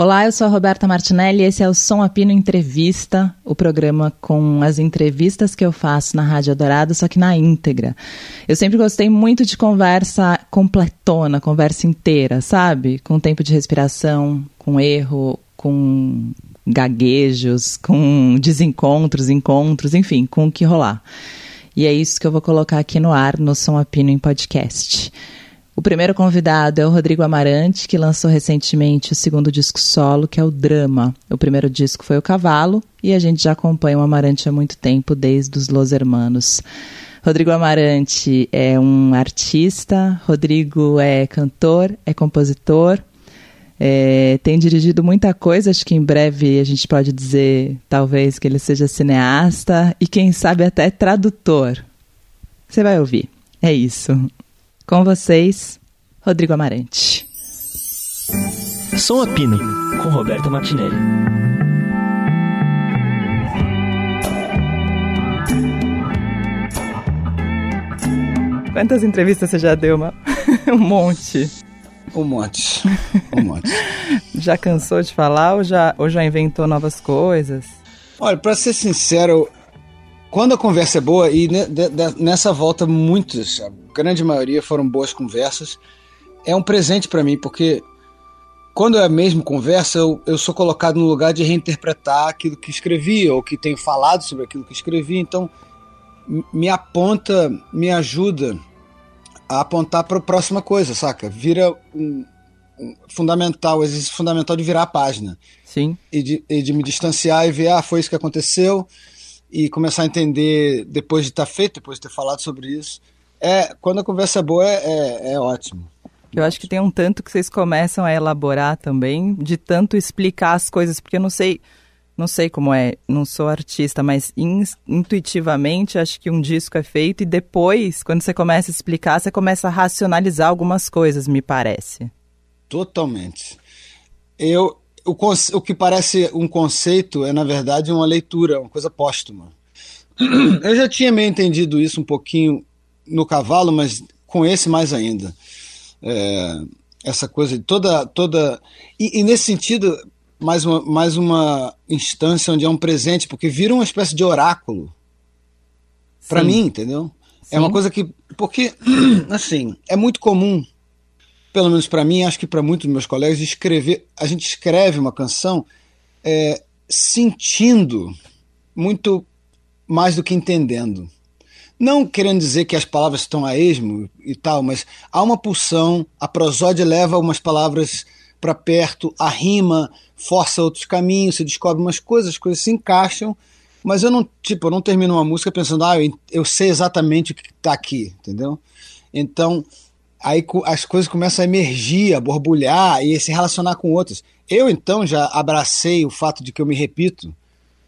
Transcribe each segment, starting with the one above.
Olá, eu sou a Roberta Martinelli e esse é o Som Apino Entrevista, o programa com as entrevistas que eu faço na Rádio Dourado, só que na íntegra. Eu sempre gostei muito de conversa completona, conversa inteira, sabe? Com tempo de respiração, com erro, com gaguejos, com desencontros, encontros, enfim, com o que rolar. E é isso que eu vou colocar aqui no ar no Som Apino em podcast. O primeiro convidado é o Rodrigo Amarante, que lançou recentemente o segundo disco solo, que é o Drama. O primeiro disco foi o Cavalo, e a gente já acompanha o Amarante há muito tempo, desde os Los Hermanos. Rodrigo Amarante é um artista, Rodrigo é cantor, é compositor, é, tem dirigido muita coisa, acho que em breve a gente pode dizer, talvez, que ele seja cineasta e quem sabe até tradutor. Você vai ouvir. É isso. Com vocês, Rodrigo Amarante. Som a Pino, com Roberta Martinelli. Quantas entrevistas você já deu, Ma? um monte. Um monte. Um monte. já cansou de falar ou já, ou já inventou novas coisas? Olha, para ser sincero, quando a conversa é boa, e nessa volta muitas, a grande maioria foram boas conversas, é um presente para mim, porque quando é mesmo conversa, eu, eu sou colocado no lugar de reinterpretar aquilo que escrevi, ou que tenho falado sobre aquilo que escrevi, então me aponta, me ajuda a apontar para a próxima coisa, saca? Vira um, um fundamental, existe fundamental de virar a página. Sim. E de, e de me distanciar e ver, ah, foi isso que aconteceu, e começar a entender depois de estar tá feito, depois de ter falado sobre isso. É, quando a conversa é boa, é, é, é ótimo. Eu acho que tem um tanto que vocês começam a elaborar também, de tanto explicar as coisas, porque eu não sei, não sei como é, não sou artista, mas in, intuitivamente acho que um disco é feito e depois, quando você começa a explicar, você começa a racionalizar algumas coisas, me parece. Totalmente. Eu, o, o que parece um conceito é, na verdade, uma leitura, uma coisa póstuma. Eu já tinha meio entendido isso um pouquinho no cavalo, mas com esse mais ainda. É, essa coisa de toda. toda e, e, nesse sentido, mais uma, mais uma instância onde é um presente, porque vira uma espécie de oráculo. Para mim, entendeu? Sim. É uma coisa que. Porque, assim, é muito comum pelo menos para mim, acho que para muitos dos meus colegas, escrever, a gente escreve uma canção é, sentindo muito mais do que entendendo. Não querendo dizer que as palavras estão a esmo e tal, mas há uma pulsão, a prosódia leva umas palavras para perto, a rima força outros caminhos, se descobre umas coisas, as coisas se encaixam, mas eu não, tipo, eu não termino uma música pensando, ah, eu, eu sei exatamente o que está aqui, entendeu? Então, aí as coisas começam a emergir, a borbulhar e se relacionar com outras. Eu então já abracei o fato de que eu me repito,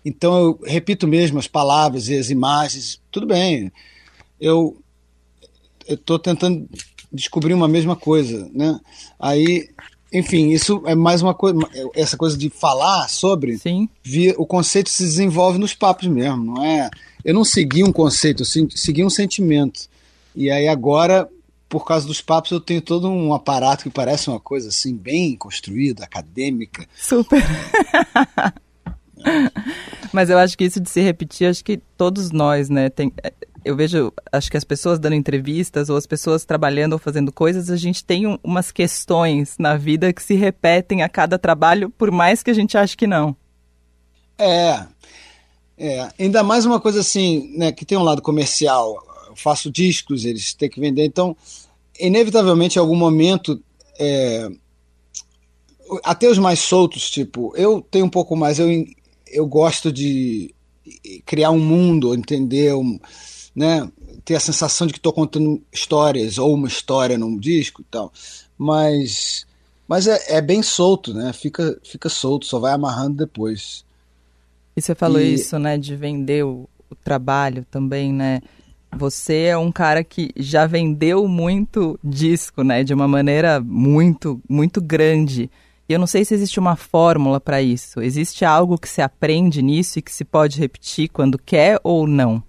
então eu repito mesmo as palavras e as imagens, tudo bem. Eu estou tentando descobrir uma mesma coisa, né? Aí, enfim, isso é mais uma coisa, essa coisa de falar sobre, Sim. Via, o conceito se desenvolve nos papos mesmo, não é? Eu não segui um conceito, eu segui um sentimento. E aí agora por causa dos papos, eu tenho todo um aparato que parece uma coisa assim, bem construída, acadêmica. Super. Mas eu acho que isso de se repetir, acho que todos nós, né? Tem, eu vejo, acho que as pessoas dando entrevistas ou as pessoas trabalhando ou fazendo coisas, a gente tem um, umas questões na vida que se repetem a cada trabalho, por mais que a gente ache que não. É. É, ainda mais uma coisa assim, né, que tem um lado comercial. Eu faço discos, eles têm que vender, então inevitavelmente, em algum momento, é, até os mais soltos, tipo, eu tenho um pouco mais, eu, eu gosto de criar um mundo, entender, um, né, ter a sensação de que estou contando histórias ou uma história num disco e tal, mas, mas é, é, bem solto, né, fica, fica solto, só vai amarrando depois. E você falou e... isso, né, de vender o, o trabalho também, né, você é um cara que já vendeu muito disco, né? De uma maneira muito, muito grande. E eu não sei se existe uma fórmula para isso. Existe algo que se aprende nisso e que se pode repetir quando quer ou não?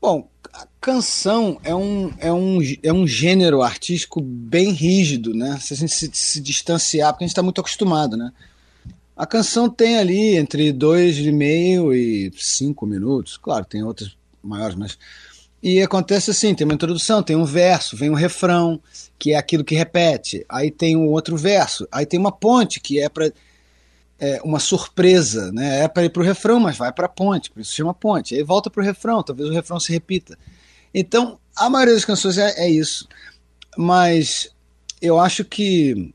Bom, a canção é um, é, um, é um gênero artístico bem rígido, né? Se a gente se, se distanciar, porque a gente está muito acostumado, né? A canção tem ali entre dois e meio e cinco minutos. Claro, tem outras maiores, mas. E acontece assim: tem uma introdução, tem um verso, vem um refrão, que é aquilo que repete. Aí tem um outro verso, aí tem uma ponte, que é para. É uma surpresa, né? É para ir para o refrão, mas vai para a ponte, por isso chama ponte. Aí volta para o refrão, talvez o refrão se repita. Então, a maioria das canções é, é isso. Mas eu acho que.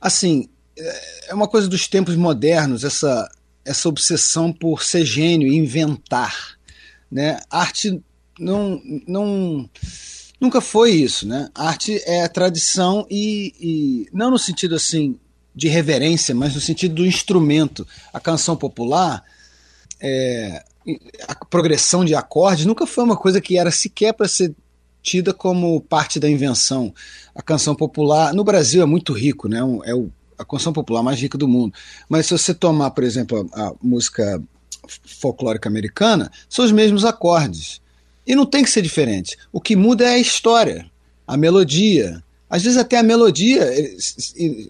Assim, é uma coisa dos tempos modernos, essa, essa obsessão por ser gênio inventar. Né? Arte não, não, nunca foi isso. Né? Arte é a tradição e, e não no sentido assim de reverência, mas no sentido do instrumento. A canção popular, é, a progressão de acordes nunca foi uma coisa que era sequer para ser tida como parte da invenção. A canção popular no Brasil é muito rico, né? É o a canção popular mais rica do mundo. Mas se você tomar, por exemplo, a, a música folclórica americana, são os mesmos acordes. E não tem que ser diferente. O que muda é a história, a melodia. Às vezes até a melodia eh,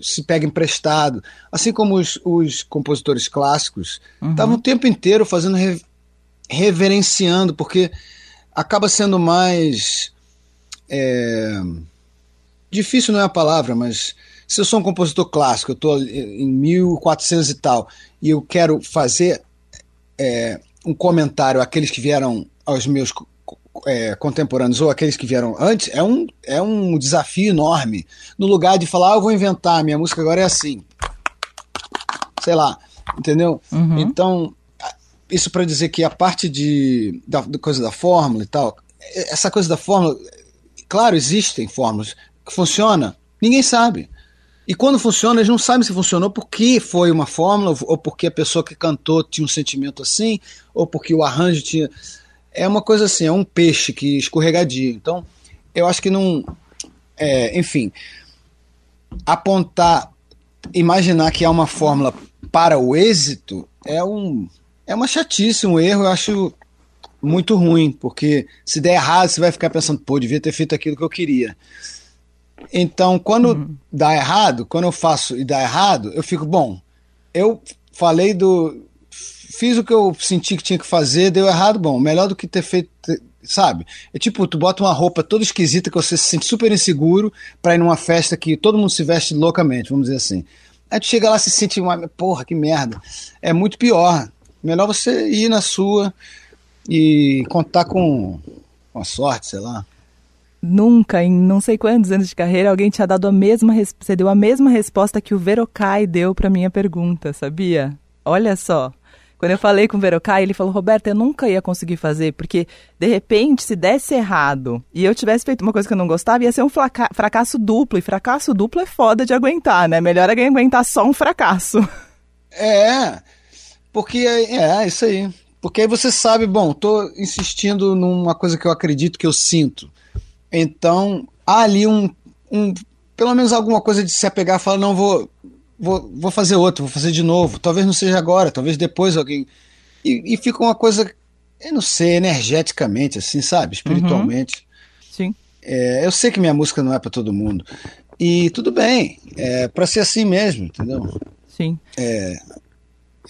se pega emprestado. Assim como os, os compositores clássicos estavam uhum. o tempo inteiro fazendo re, reverenciando, porque acaba sendo mais. É, difícil não é a palavra, mas se eu sou um compositor clássico, eu estou em 1400 e tal, e eu quero fazer é, um comentário àqueles que vieram aos meus é, contemporâneos ou aqueles que vieram antes, é um, é um desafio enorme. No lugar de falar, ah, eu vou inventar, minha música agora é assim. Sei lá, entendeu? Uhum. Então, isso para dizer que a parte de, da, da coisa da fórmula e tal, essa coisa da fórmula, claro, existem fórmulas que funcionam, ninguém sabe. E quando funciona, eles não sabem se funcionou porque foi uma fórmula, ou porque a pessoa que cantou tinha um sentimento assim, ou porque o arranjo tinha. É uma coisa assim, é um peixe que escorregadio. Então, eu acho que não. É, enfim, apontar, imaginar que há uma fórmula para o êxito é um é uma chatice, um erro, eu acho muito ruim, porque se der errado, você vai ficar pensando, pô, devia ter feito aquilo que eu queria. Então, quando uhum. dá errado, quando eu faço e dá errado, eu fico, bom, eu falei do. Fiz o que eu senti que tinha que fazer, deu errado, bom, melhor do que ter feito, sabe? É tipo, tu bota uma roupa toda esquisita que você se sente super inseguro para ir numa festa que todo mundo se veste loucamente, vamos dizer assim. Aí tu chega lá e se sente uma, porra, que merda. É muito pior. Melhor você ir na sua e contar com, com a sorte, sei lá nunca, em não sei quantos anos de carreira, alguém tinha dado a mesma você deu a mesma resposta que o Verocai deu para minha pergunta, sabia? Olha só. Quando eu falei com o Verocai, ele falou: Roberto, eu nunca ia conseguir fazer, porque de repente, se desse errado e eu tivesse feito uma coisa que eu não gostava, ia ser um fracasso duplo. E fracasso duplo é foda de aguentar, né? Melhor é aguentar só um fracasso. É, porque é, é isso aí. Porque aí você sabe, bom, tô insistindo numa coisa que eu acredito que eu sinto. Então, há ali um, um pelo menos alguma coisa de se apegar e falar, não, vou, vou, vou fazer outro, vou fazer de novo. Talvez não seja agora, talvez depois alguém. E, e fica uma coisa, eu não sei, energeticamente, assim, sabe? Espiritualmente. Uhum. Sim. É, eu sei que minha música não é para todo mundo. E tudo bem, é para ser assim mesmo, entendeu? Sim. É,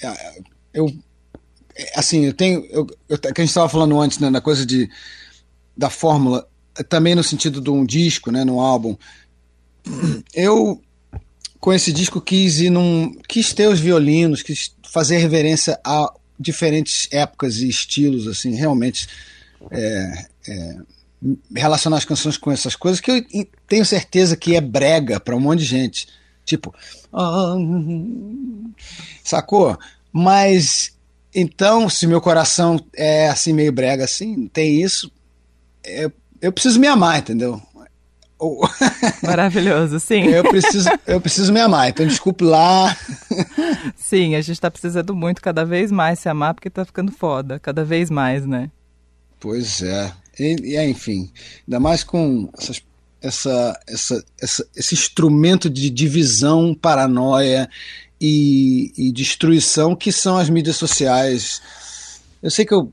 é eu, assim, eu tenho. Eu, eu, que a gente estava falando antes, né, na coisa de, da fórmula também no sentido de um disco, né, num álbum. Eu com esse disco quis ir num, quis ter os violinos, quis fazer reverência a diferentes épocas e estilos, assim, realmente é, é, relacionar as canções com essas coisas que eu tenho certeza que é brega para um monte de gente, tipo, ah, sacou? Mas então, se meu coração é assim meio brega assim, tem isso, eu preciso me amar, entendeu? Maravilhoso, sim. Eu preciso, eu preciso me amar, então desculpe lá. Sim, a gente está precisando muito cada vez mais se amar porque está ficando foda, cada vez mais, né? Pois é. E, e enfim, ainda mais com essas, essa, essa, essa, esse instrumento de divisão, paranoia e, e destruição que são as mídias sociais. Eu sei que eu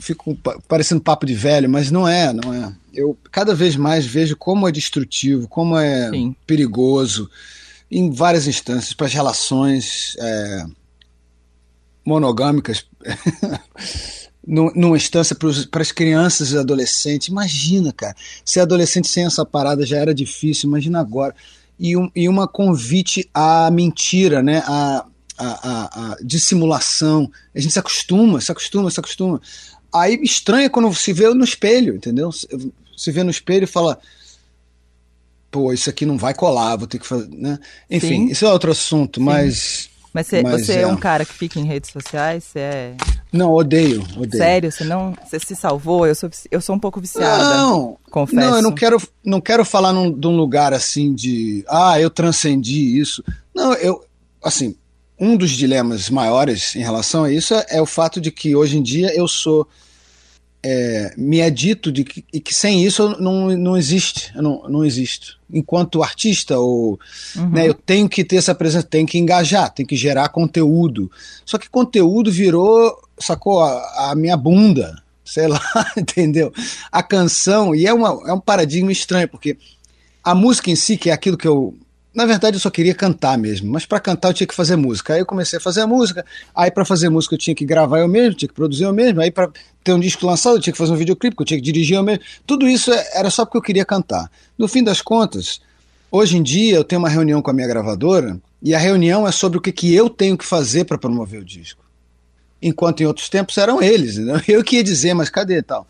fico parecendo papo de velho, mas não é, não é. Eu cada vez mais vejo como é destrutivo, como é Sim. perigoso em várias instâncias para as relações é, monogâmicas. numa instância para as crianças e adolescentes. Imagina, cara, ser adolescente sem essa parada já era difícil, imagina agora. E, um, e uma convite à mentira, né? A, a, a, a, dissimulação. A gente se acostuma, se acostuma, se acostuma. Aí estranha quando se vê no espelho, entendeu? Se vê no espelho e fala, pô, isso aqui não vai colar, vou ter que fazer, né? Enfim, Sim. isso é outro assunto, Sim. mas mas, cê, Mas você é. é. um cara que fica em redes sociais? Você é. Não, odeio, odeio. Sério? Você não. Você se salvou? Eu sou, eu sou um pouco viciada. Não, confesso. Não, eu não quero, não quero falar num, de um lugar assim de. Ah, eu transcendi isso. Não, eu. Assim, um dos dilemas maiores em relação a isso é, o fato de que hoje em dia eu sou é, me é dito de que, e que sem isso não, não existe, não, não existo. Enquanto artista, ou, uhum. né, eu tenho que ter essa presença, tenho que engajar, tenho que gerar conteúdo. Só que conteúdo virou, sacou, a, a minha bunda, sei lá, entendeu? A canção, e é, uma, é um paradigma estranho, porque a música em si, que é aquilo que eu na verdade, eu só queria cantar mesmo, mas para cantar eu tinha que fazer música. Aí eu comecei a fazer a música, aí para fazer música eu tinha que gravar eu mesmo, tinha que produzir eu mesmo, aí para ter um disco lançado eu tinha que fazer um videoclipe, eu tinha que dirigir eu mesmo. Tudo isso era só porque eu queria cantar. No fim das contas, hoje em dia eu tenho uma reunião com a minha gravadora e a reunião é sobre o que, que eu tenho que fazer para promover o disco. Enquanto em outros tempos eram eles, né? eu que ia dizer, mas cadê tal?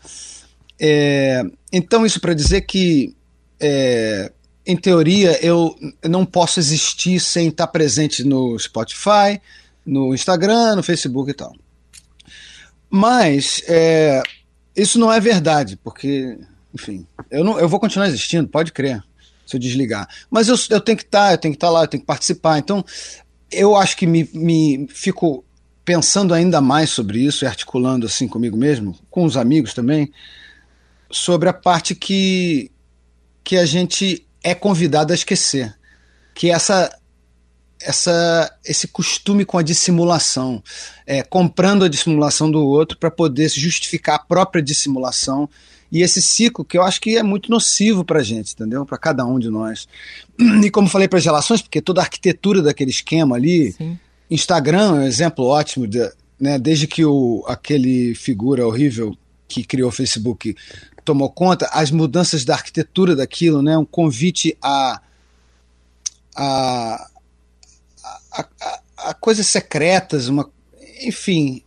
É, então, isso para dizer que. É, em teoria, eu não posso existir sem estar presente no Spotify, no Instagram, no Facebook e tal. Mas é, isso não é verdade, porque, enfim, eu, não, eu vou continuar existindo, pode crer, se eu desligar. Mas eu, eu tenho que estar, eu tenho que estar lá, eu tenho que participar. Então, eu acho que me, me fico pensando ainda mais sobre isso e articulando assim comigo mesmo, com os amigos também, sobre a parte que, que a gente é convidado a esquecer. Que essa essa, esse costume com a dissimulação, é, comprando a dissimulação do outro para poder justificar a própria dissimulação. E esse ciclo que eu acho que é muito nocivo para a gente, entendeu? Para cada um de nós. E como falei para as relações, porque toda a arquitetura daquele esquema ali, Sim. Instagram é um exemplo ótimo, de, né? desde que o, aquele figura horrível que criou o Facebook tomou conta, as mudanças da arquitetura daquilo, né? um convite a, a, a, a, a coisas secretas, uma, enfim.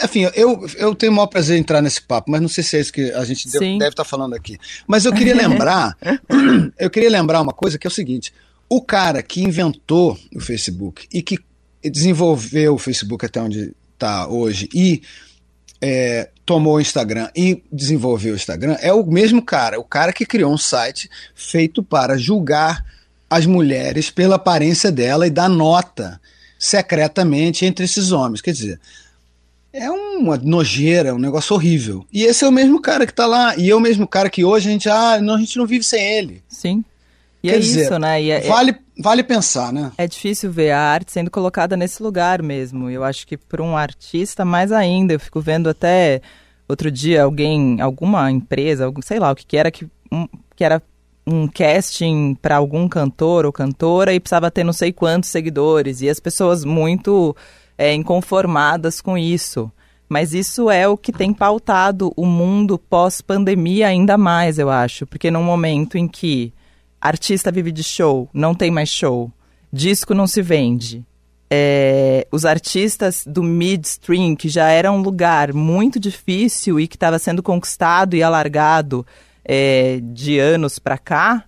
Enfim, eu, eu tenho o maior prazer em entrar nesse papo, mas não sei se é isso que a gente deve, deve estar falando aqui. Mas eu queria lembrar, eu queria lembrar uma coisa que é o seguinte: o cara que inventou o Facebook e que desenvolveu o Facebook até onde está hoje e é, tomou o Instagram e desenvolveu o Instagram é o mesmo cara, o cara que criou um site feito para julgar as mulheres pela aparência dela e dar nota secretamente entre esses homens. Quer dizer, é uma nojeira, um negócio horrível. E esse é o mesmo cara que está lá, e é o mesmo cara que hoje a gente, ah, não, a gente não vive sem ele. Sim. E Quer é dizer, isso, né? É, vale, vale pensar, né? É difícil ver a arte sendo colocada nesse lugar mesmo. Eu acho que para um artista, mais ainda. Eu fico vendo até outro dia alguém, alguma empresa, algum, sei lá o que, que era, que, um, que era um casting para algum cantor ou cantora e precisava ter não sei quantos seguidores. E as pessoas muito é, inconformadas com isso. Mas isso é o que tem pautado o mundo pós-pandemia ainda mais, eu acho. Porque num momento em que artista vive de show, não tem mais show, disco não se vende. É, os artistas do midstream, que já era um lugar muito difícil e que estava sendo conquistado e alargado é, de anos para cá,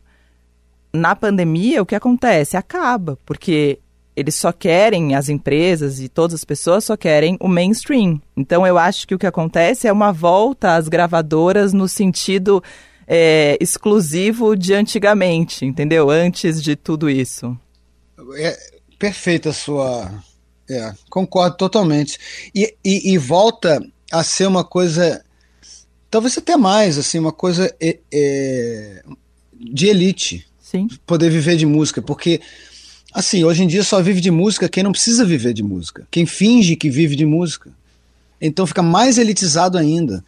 na pandemia o que acontece? Acaba, porque eles só querem, as empresas e todas as pessoas só querem o mainstream. Então eu acho que o que acontece é uma volta às gravadoras no sentido é, exclusivo de antigamente, entendeu? Antes de tudo isso. É perfeita a sua. É, concordo totalmente. E, e, e, volta a ser uma coisa. Talvez até mais, assim, uma coisa é, é, de elite. Sim. Poder viver de música. Porque, assim, hoje em dia só vive de música quem não precisa viver de música. Quem finge que vive de música. Então fica mais elitizado ainda.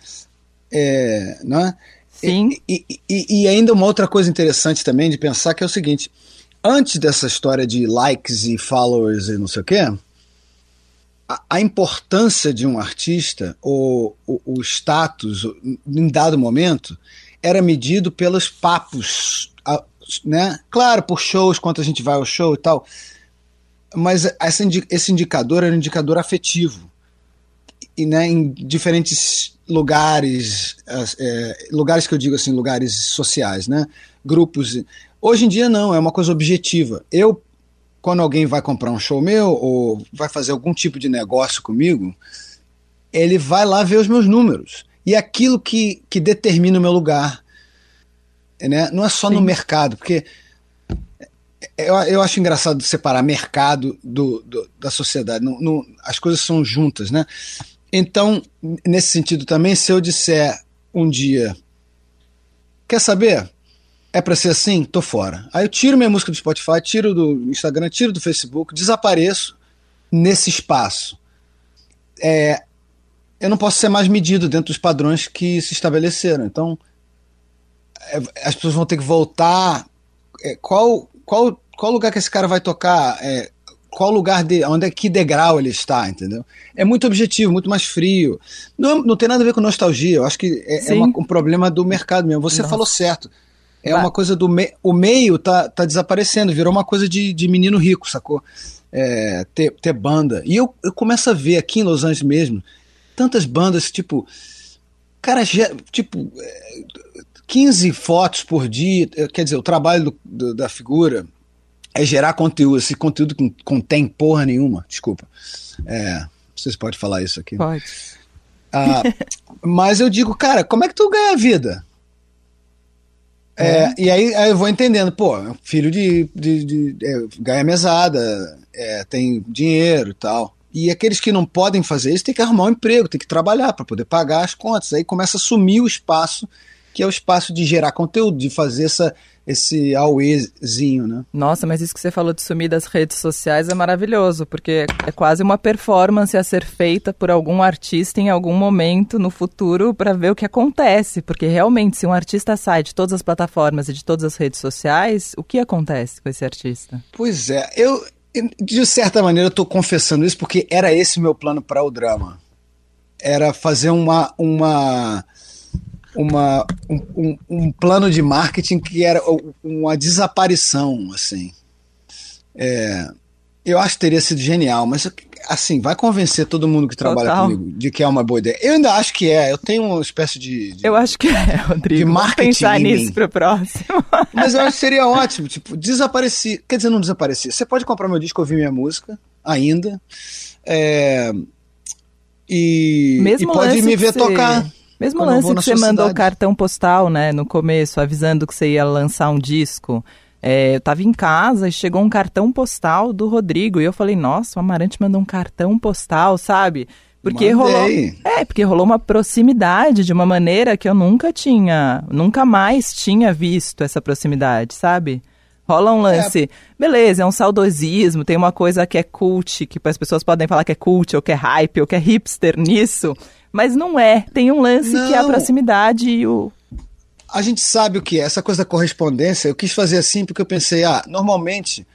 É, não é? Sim. E, e, e, ainda uma outra coisa interessante também de pensar que é o seguinte: antes dessa história de likes e followers e não sei o quê, a, a importância de um artista, ou o, o status, em dado momento, era medido pelos papos, né? Claro, por shows, quanto a gente vai ao show e tal, mas esse indicador era um indicador afetivo. E, né, em diferentes lugares, é, lugares que eu digo assim, lugares sociais, né? Grupos. Hoje em dia não, é uma coisa objetiva. Eu, quando alguém vai comprar um show meu ou vai fazer algum tipo de negócio comigo, ele vai lá ver os meus números. E aquilo que, que determina o meu lugar. Né? Não é só Sim. no mercado, porque eu, eu acho engraçado separar mercado do, do da sociedade. Não, não, as coisas são juntas, né? Então, nesse sentido também, se eu disser um dia, quer saber? É para ser assim? Tô fora. Aí eu tiro minha música do Spotify, tiro do Instagram, tiro do Facebook, desapareço nesse espaço. É, eu não posso ser mais medido dentro dos padrões que se estabeleceram. Então, é, as pessoas vão ter que voltar. É, qual, qual, qual lugar que esse cara vai tocar? É, qual lugar de onde é que degrau ele está, entendeu? É muito objetivo, muito mais frio. Não, não tem nada a ver com nostalgia. Eu acho que é, é uma, um problema do mercado mesmo. Você Nossa. falou certo. É uma coisa do me, o meio tá, tá desaparecendo, virou uma coisa de, de menino rico, sacou? É, ter, ter banda. E eu, eu começo a ver aqui em Los Angeles mesmo tantas bandas, tipo, cara, tipo, 15 é, fotos por dia. Quer dizer, o trabalho do, do, da figura é gerar conteúdo. Esse conteúdo que não contém porra nenhuma, desculpa. É, vocês podem falar isso aqui. Pode. Ah, mas eu digo, cara, como é que tu ganha vida? É, é. E aí, aí, eu vou entendendo, pô, filho de, de, de é, ganha mesada, é, tem dinheiro e tal. E aqueles que não podem fazer isso tem que arrumar um emprego, tem que trabalhar para poder pagar as contas. Aí começa a sumir o espaço, que é o espaço de gerar conteúdo, de fazer essa, esse auezinho, né? Nossa, mas isso que você falou de sumir das redes sociais é maravilhoso, porque é quase uma performance a ser feita por algum artista em algum momento no futuro para ver o que acontece, porque realmente se um artista sai de todas as plataformas e de todas as redes sociais, o que acontece com esse artista? Pois é, eu de certa maneira eu estou confessando isso porque era esse o meu plano para o drama. Era fazer uma uma uma, um, um, plano de marketing que era uma desaparição, assim. É, eu acho que teria sido genial, mas assim, vai convencer todo mundo que trabalha Total. comigo de que é uma boa ideia. Eu ainda acho que é, eu tenho uma espécie de. de eu acho que é, Rodrigo. De marketing. Vamos pensar nisso pro próximo. Mas eu acho que seria ótimo, tipo, desaparecer. Quer dizer, não desaparecer. Você pode comprar meu disco, ouvir minha música, ainda. É, e, Mesmo e pode me ver tocar. Mesmo lance que você mandou o cartão postal, né, no começo, avisando que você ia lançar um disco. É, eu tava em casa e chegou um cartão postal do Rodrigo. E eu falei, nossa, o Amarante mandou um cartão postal, sabe? Porque Mandei. rolou. É, porque rolou uma proximidade de uma maneira que eu nunca tinha, nunca mais tinha visto essa proximidade, sabe? Rola um lance. É. Beleza, é um saudosismo, tem uma coisa que é cult, que as pessoas podem falar que é cult, ou que é hype, ou que é hipster nisso. Mas não é. Tem um lance não. que é a proximidade e o. A gente sabe o que é. Essa coisa da correspondência, eu quis fazer assim porque eu pensei, ah, normalmente,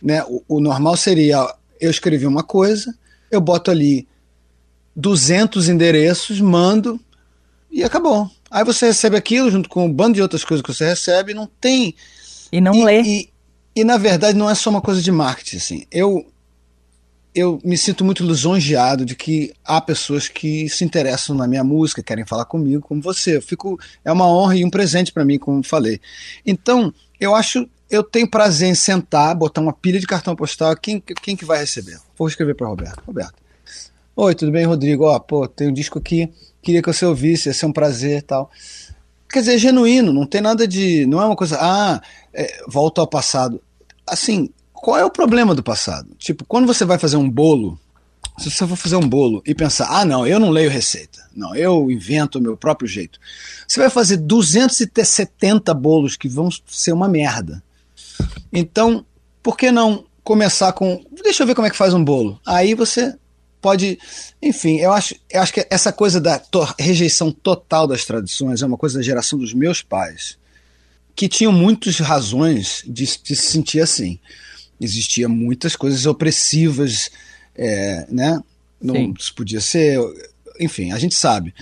né, o, o normal seria, eu escrevi uma coisa, eu boto ali 200 endereços, mando e acabou. Aí você recebe aquilo junto com um bando de outras coisas que você recebe, não tem. E não e, lê. E, e, na verdade não é só uma coisa de marketing. Assim. Eu, eu me sinto muito lisonjeado de que há pessoas que se interessam na minha música, querem falar comigo, como você. Eu fico, é uma honra e um presente para mim, como falei. Então, eu acho, eu tenho prazer em sentar, botar uma pilha de cartão postal. Quem, quem que vai receber? Vou escrever para Roberto. Roberto. Oi, tudo bem, Rodrigo? Ó, pô, tem um disco aqui, queria que você ouvisse, ia ser um prazer tal. Quer dizer, é genuíno, não tem nada de. Não é uma coisa, ah, é, volta ao passado. Assim, qual é o problema do passado? Tipo, quando você vai fazer um bolo, se você for fazer um bolo e pensar, ah, não, eu não leio receita, não, eu invento o meu próprio jeito, você vai fazer 270 bolos que vão ser uma merda. Então, por que não começar com, deixa eu ver como é que faz um bolo? Aí você pode. Enfim, eu acho, eu acho que essa coisa da to rejeição total das tradições é uma coisa da geração dos meus pais, que tinham muitas razões de, de se sentir assim. Existia muitas coisas opressivas, é, né? Não Sim. podia ser. Enfim, a gente sabe.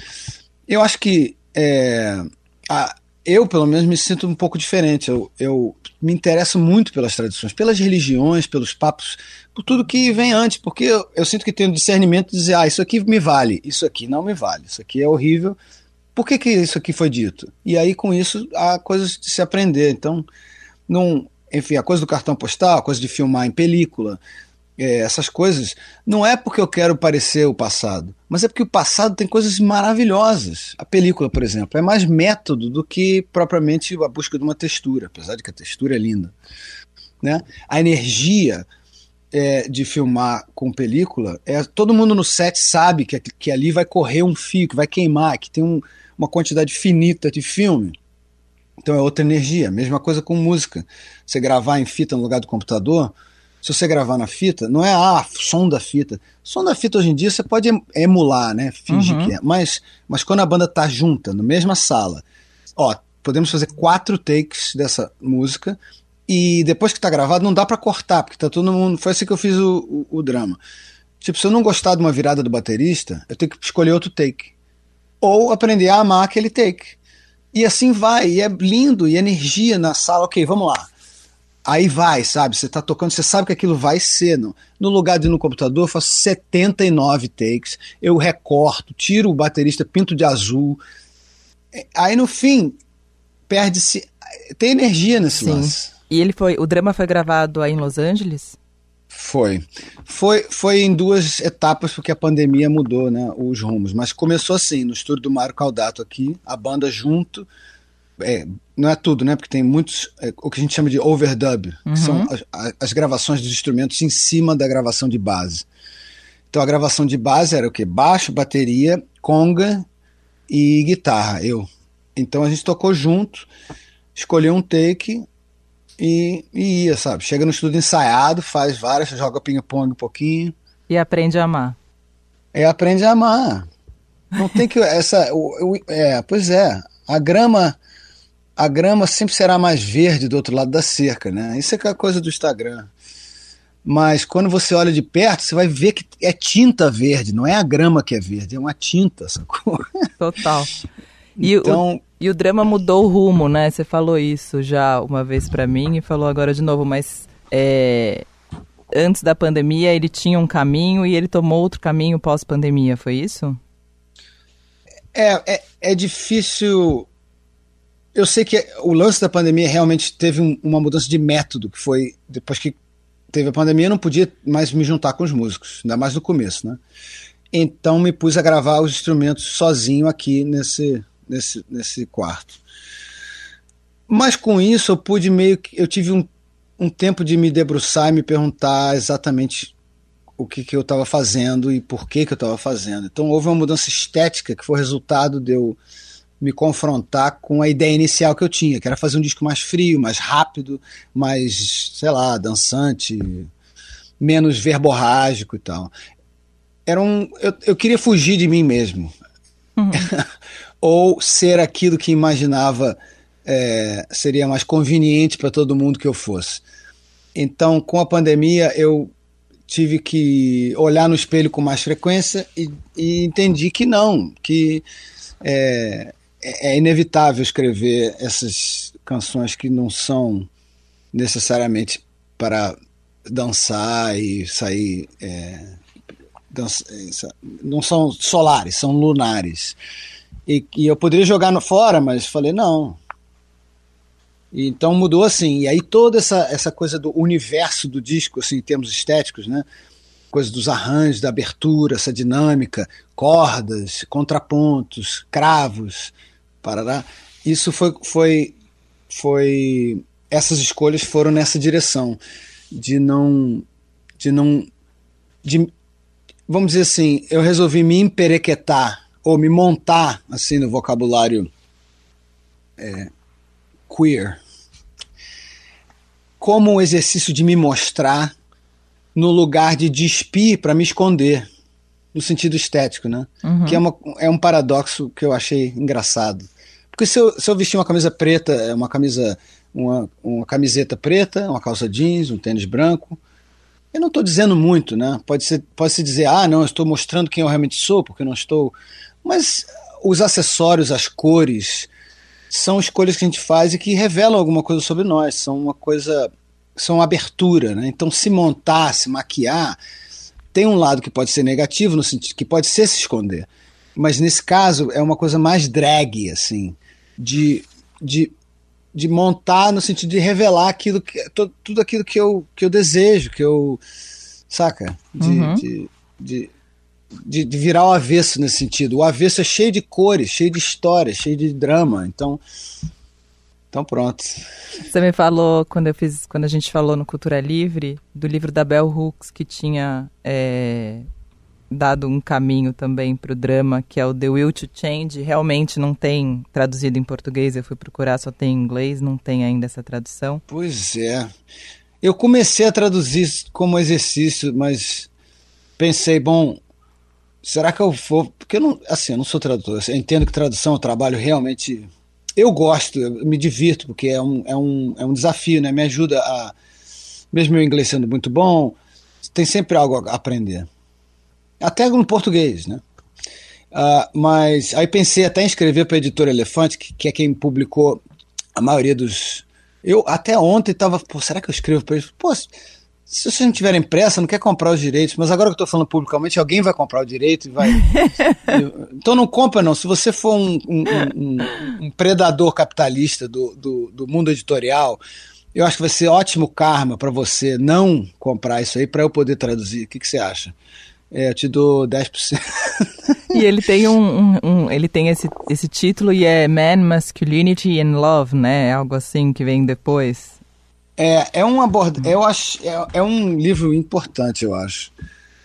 Eu acho que é, a, eu, pelo menos, me sinto um pouco diferente. Eu, eu me interesso muito pelas tradições, pelas religiões, pelos papos, por tudo que vem antes, porque eu, eu sinto que tenho discernimento de dizer, ah, isso aqui me vale, isso aqui não me vale, isso aqui é horrível. Por que, que isso aqui foi dito? E aí, com isso, há coisas de se aprender. Então, não, enfim, a coisa do cartão postal, a coisa de filmar em película, é, essas coisas, não é porque eu quero parecer o passado, mas é porque o passado tem coisas maravilhosas. A película, por exemplo, é mais método do que propriamente a busca de uma textura, apesar de que a textura é linda. Né? A energia é, de filmar com película, é, todo mundo no set sabe que, que ali vai correr um fio, que vai queimar, que tem um, uma quantidade finita de filme. Então é outra energia. Mesma coisa com música. Você gravar em fita no lugar do computador, se você gravar na fita, não é ah, som da fita. Som da fita hoje em dia você pode emular, né? Fingir uhum. que é. Mas, mas quando a banda tá junta, na mesma sala, ó, podemos fazer quatro takes dessa música e depois que tá gravado não dá para cortar, porque tá todo mundo. Foi assim que eu fiz o, o, o, drama. Tipo, se eu não gostar de uma virada do baterista, eu tenho que escolher outro take. Ou aprender a amar aquele take. E assim vai, e é lindo, e energia na sala. Ok, vamos lá Aí vai, sabe? Você tá tocando, você sabe que aquilo vai ser. No, no lugar de ir no computador, eu faço 79 takes, eu recorto, tiro o baterista, pinto de azul. É, aí no fim, perde-se. Tem energia nesse Sim. lance. E ele foi. O drama foi gravado aí em Los Angeles? Foi. Foi, foi em duas etapas, porque a pandemia mudou né, os rumos. Mas começou assim, no estúdio do Mário Caldato aqui, a banda junto é, não é tudo, né? Porque tem muitos, é, o que a gente chama de overdub, uhum. que são as, as, gravações dos instrumentos em cima da gravação de base. Então a gravação de base era o que? Baixo, bateria, conga e guitarra, eu. Então a gente tocou junto, escolheu um take e, e ia, sabe? Chega no estúdio ensaiado, faz várias, joga ping-pong um pouquinho. E aprende a amar. É, aprende a amar. Não tem que. essa, o, o, é, pois é. A grama a grama sempre será mais verde do outro lado da cerca, né? Isso é que é a coisa do Instagram. Mas quando você olha de perto, você vai ver que é tinta verde, não é a grama que é verde, é uma tinta, sacou? Total. E, então, o, e o drama mudou o rumo, né? Você falou isso já uma vez para mim e falou agora de novo, mas é, antes da pandemia ele tinha um caminho e ele tomou outro caminho pós-pandemia, foi isso? É, é, é difícil eu sei que o lance da pandemia realmente teve um, uma mudança de método, que foi depois que teve a pandemia, eu não podia mais me juntar com os músicos, ainda mais no começo, né? Então me pus a gravar os instrumentos sozinho aqui nesse, nesse, nesse quarto. Mas com isso eu pude meio que. Eu tive um, um tempo de me debruçar e me perguntar exatamente o que, que eu estava fazendo e por que, que eu estava fazendo. Então houve uma mudança estética que foi resultado de eu me confrontar com a ideia inicial que eu tinha, que era fazer um disco mais frio, mais rápido, mais, sei lá, dançante, menos verborrágico e tal. Era um, eu, eu queria fugir de mim mesmo. Uhum. Ou ser aquilo que imaginava é, seria mais conveniente para todo mundo que eu fosse. Então, com a pandemia, eu tive que olhar no espelho com mais frequência e, e entendi que não, que é, é, é inevitável escrever essas canções que não são necessariamente para dançar e sair. É, dança, não são solares, são lunares. E, e eu poderia jogar no, fora, mas falei, não. E, então mudou assim. E aí toda essa, essa coisa do universo do disco, assim, em termos estéticos, né? Coisa dos arranjos, da abertura, essa dinâmica, cordas, contrapontos, cravos, Parará. Isso foi, foi, foi. Essas escolhas foram nessa direção de não. De não. De, vamos dizer assim, eu resolvi me emperequetar ou me montar assim no vocabulário é, queer como um exercício de me mostrar no lugar de despir para me esconder. no sentido estético, né? Uhum. Que é, uma, é um paradoxo que eu achei engraçado. Porque se eu, se eu vestir uma camisa preta, é uma camisa, uma, uma camiseta preta, uma calça jeans, um tênis branco, eu não estou dizendo muito, né? Pode ser, pode se dizer, ah, não, eu estou mostrando quem eu realmente sou, porque eu não estou. Mas os acessórios, as cores, são escolhas que a gente faz e que revelam alguma coisa sobre nós, são uma coisa, são abertura, né? Então, se montar, se maquiar, tem um lado que pode ser negativo, no sentido que pode ser se esconder. Mas nesse caso é uma coisa mais drag, assim, de, de, de montar no sentido de revelar aquilo que, tudo aquilo que eu, que eu desejo, que eu. Saca? De, uhum. de, de, de, de, virar o avesso nesse sentido. O avesso é cheio de cores, cheio de histórias, cheio de drama. Então, então pronto. Você me falou quando eu fiz, quando a gente falou no Cultura Livre do livro da Bell Hooks que tinha é, dado um caminho também para o drama, que é o The Will to Change. Realmente não tem traduzido em português. Eu fui procurar, só tem em inglês, não tem ainda essa tradução. Pois é. Eu comecei a traduzir como exercício, mas pensei, bom, será que eu vou. Porque eu não, assim, eu não sou tradutor. Eu entendo que tradução é um trabalho realmente eu gosto, eu me divirto, porque é um, é um, é um desafio, né? Me ajuda a. Mesmo meu inglês sendo muito bom, tem sempre algo a aprender. Até no português, né? Uh, mas aí pensei até em escrever para a editora Elefante, que, que, é quem publicou a maioria dos. Eu até ontem estava, pô, será que eu escrevo para eles? Pô, se vocês não tiverem pressa, não quer comprar os direitos, mas agora que eu estou falando publicamente, alguém vai comprar o direito e vai. então não compra, não. Se você for um, um, um, um predador capitalista do, do, do, mundo editorial, eu acho que vai ser ótimo karma para você não comprar isso aí para eu poder traduzir. O que, que você acha? É, eu te dou 10%. e ele tem um, um, ele tem esse, esse título e é Man, Masculinity and Love, né? Algo assim que vem depois. É, é um aborda, eu acho, é, é um livro importante, eu acho,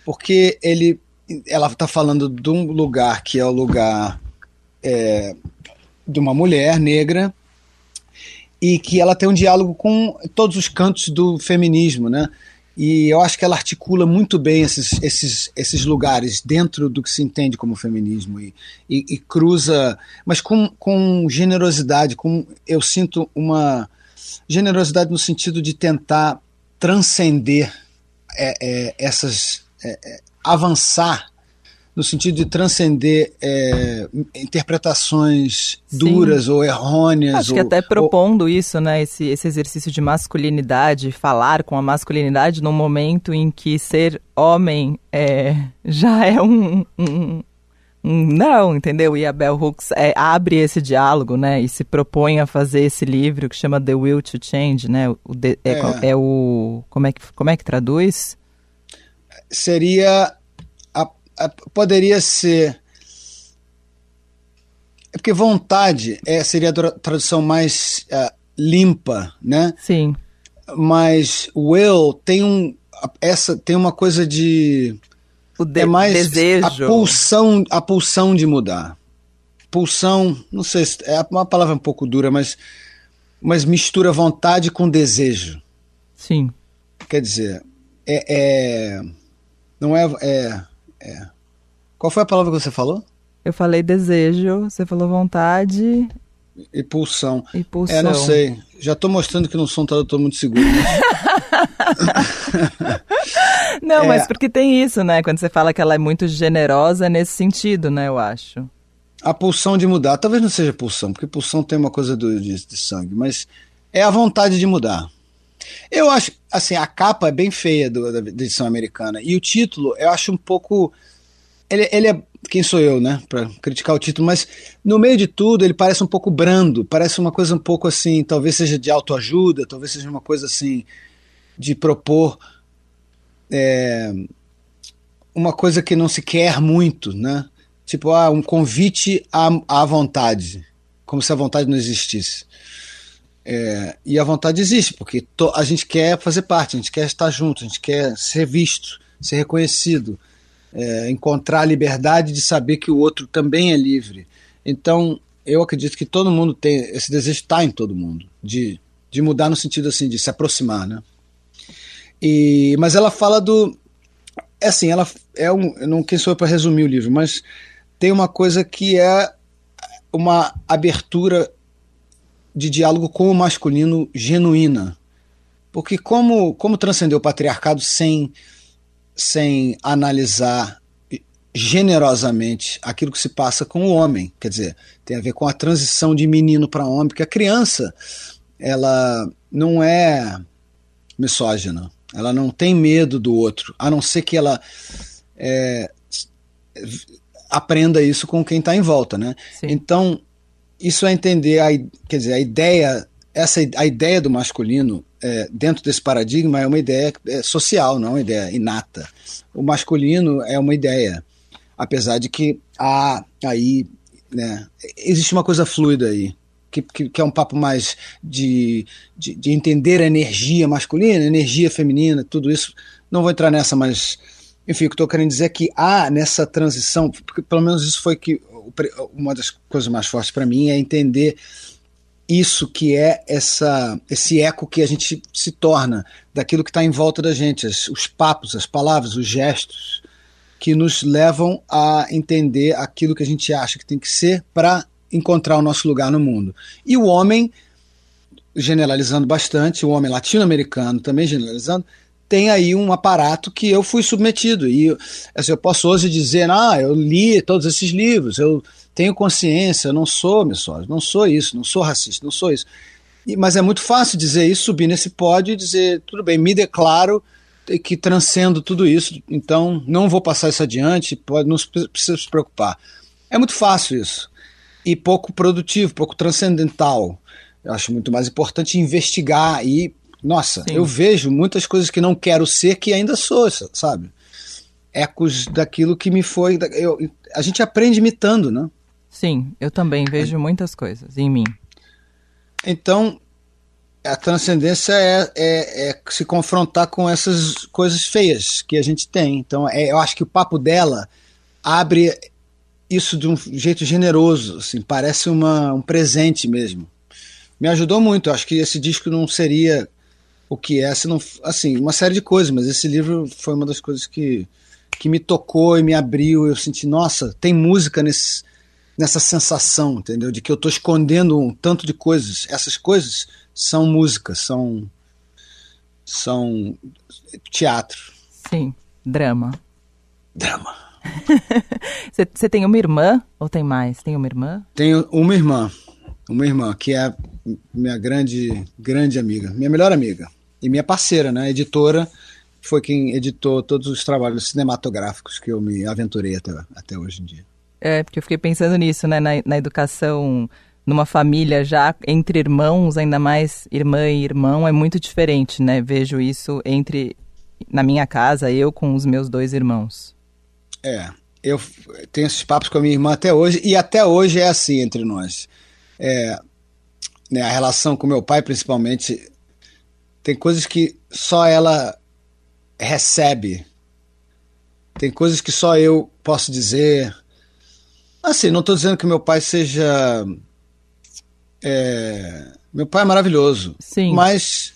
porque ele, ela está falando de um lugar que é o lugar é, de uma mulher negra e que ela tem um diálogo com todos os cantos do feminismo, né? E eu acho que ela articula muito bem esses, esses, esses lugares dentro do que se entende como feminismo e, e, e cruza, mas com, com generosidade, com eu sinto uma Generosidade no sentido de tentar transcender é, é, essas. É, é avançar no sentido de transcender é, interpretações Sim. duras ou errôneas. Acho ou, que até propondo ou... isso, né? Esse, esse exercício de masculinidade, falar com a masculinidade num momento em que ser homem é, já é um, um, não, entendeu? E a Bell Hooks é, abre esse diálogo, né? E se propõe a fazer esse livro que chama The Will to Change, né? O de, é, é. é, o como é que como é que traduz? Seria a, a, poderia ser é porque vontade é seria a tradução mais uh, limpa, né? Sim. Mas will tem um essa tem uma coisa de o de é mais desejo. A pulsão, a pulsão de mudar. Pulsão, não sei se é uma palavra um pouco dura, mas, mas mistura vontade com desejo. Sim. Quer dizer, é, é não é, é, é, Qual foi a palavra que você falou? Eu falei desejo, você falou vontade. E pulsão. E pulsão. É, não sei. Já estou mostrando que não sou um tradutor muito seguro. não, é... mas porque tem isso, né? Quando você fala que ela é muito generosa nesse sentido, né? Eu acho. A pulsão de mudar. Talvez não seja pulsão, porque pulsão tem uma coisa do, de, de sangue, mas é a vontade de mudar. Eu acho, assim, a capa é bem feia do, da edição americana. E o título, eu acho um pouco. Ele, ele é quem sou eu, né, para criticar o título, mas no meio de tudo ele parece um pouco brando, parece uma coisa um pouco assim, talvez seja de autoajuda, talvez seja uma coisa assim de propor é, uma coisa que não se quer muito, né? Tipo, ah, um convite à, à vontade, como se a vontade não existisse. É, e a vontade existe, porque to, a gente quer fazer parte, a gente quer estar junto, a gente quer ser visto, ser reconhecido é, encontrar a liberdade de saber que o outro também é livre. Então, eu acredito que todo mundo tem, esse desejo está em todo mundo, de, de mudar no sentido assim, de se aproximar, né? E, mas ela fala do. é assim, ela é um. Não quem sou eu para resumir o livro, mas tem uma coisa que é uma abertura de diálogo com o masculino genuína. Porque como, como transcender o patriarcado sem, sem analisar generosamente aquilo que se passa com o homem? Quer dizer, tem a ver com a transição de menino para homem, porque a criança ela não é misógina, ela não tem medo do outro, a não ser que ela é, aprenda isso com quem está em volta, né? Sim. Então isso é entender a, quer dizer, a ideia, essa a ideia do masculino é, dentro desse paradigma é uma ideia é, social, não é uma ideia inata. O masculino é uma ideia, apesar de que há aí, né, existe uma coisa fluida aí. Que, que, que é um papo mais de, de, de entender a energia masculina, energia feminina, tudo isso. Não vou entrar nessa, mas enfim, o que estou querendo dizer é que há nessa transição, porque pelo menos isso foi que uma das coisas mais fortes para mim é entender isso que é essa, esse eco que a gente se torna daquilo que está em volta da gente, as, os papos, as palavras, os gestos que nos levam a entender aquilo que a gente acha que tem que ser para encontrar o nosso lugar no mundo. E o homem, generalizando bastante, o homem latino-americano também generalizando, tem aí um aparato que eu fui submetido. E assim, eu posso hoje dizer, ah, eu li todos esses livros, eu tenho consciência, eu não sou misógino, não sou isso, não sou racista, não sou isso. E, mas é muito fácil dizer isso, subir nesse pódio e dizer, tudo bem, me declaro que transcendo tudo isso, então não vou passar isso adiante, pode, não precisa se preocupar. É muito fácil isso. E pouco produtivo, pouco transcendental. Eu acho muito mais importante investigar e nossa, Sim. eu vejo muitas coisas que não quero ser que ainda sou, sabe? Ecos daquilo que me foi. Eu, a gente aprende imitando, né? Sim, eu também vejo é. muitas coisas em mim. Então, a transcendência é, é, é, se confrontar com essas coisas feias que a gente tem. Então, é, eu acho que o papo dela abre isso de um jeito generoso, assim, parece uma, um presente mesmo. Me ajudou muito. Acho que esse disco não seria o que é, se não, assim, uma série de coisas, mas esse livro foi uma das coisas que, que me tocou e me abriu. Eu senti, nossa, tem música nesse, nessa sensação, entendeu? De que eu estou escondendo um tanto de coisas. Essas coisas são música, são, são teatro. Sim, drama. Drama. Você tem uma irmã ou tem mais? Tem uma irmã? Tenho uma irmã. Uma irmã que é minha grande, grande amiga, minha melhor amiga e minha parceira, né, editora, foi quem editou todos os trabalhos cinematográficos que eu me aventurei até, até hoje em dia. É, porque eu fiquei pensando nisso, né, na, na educação numa família já entre irmãos, ainda mais irmã e irmão, é muito diferente, né? Vejo isso entre na minha casa, eu com os meus dois irmãos. É, eu tenho esses papos com a minha irmã até hoje e até hoje é assim entre nós. É, né, a relação com meu pai, principalmente, tem coisas que só ela recebe. Tem coisas que só eu posso dizer. Assim, não estou dizendo que meu pai seja. É, meu pai é maravilhoso. Sim. Mas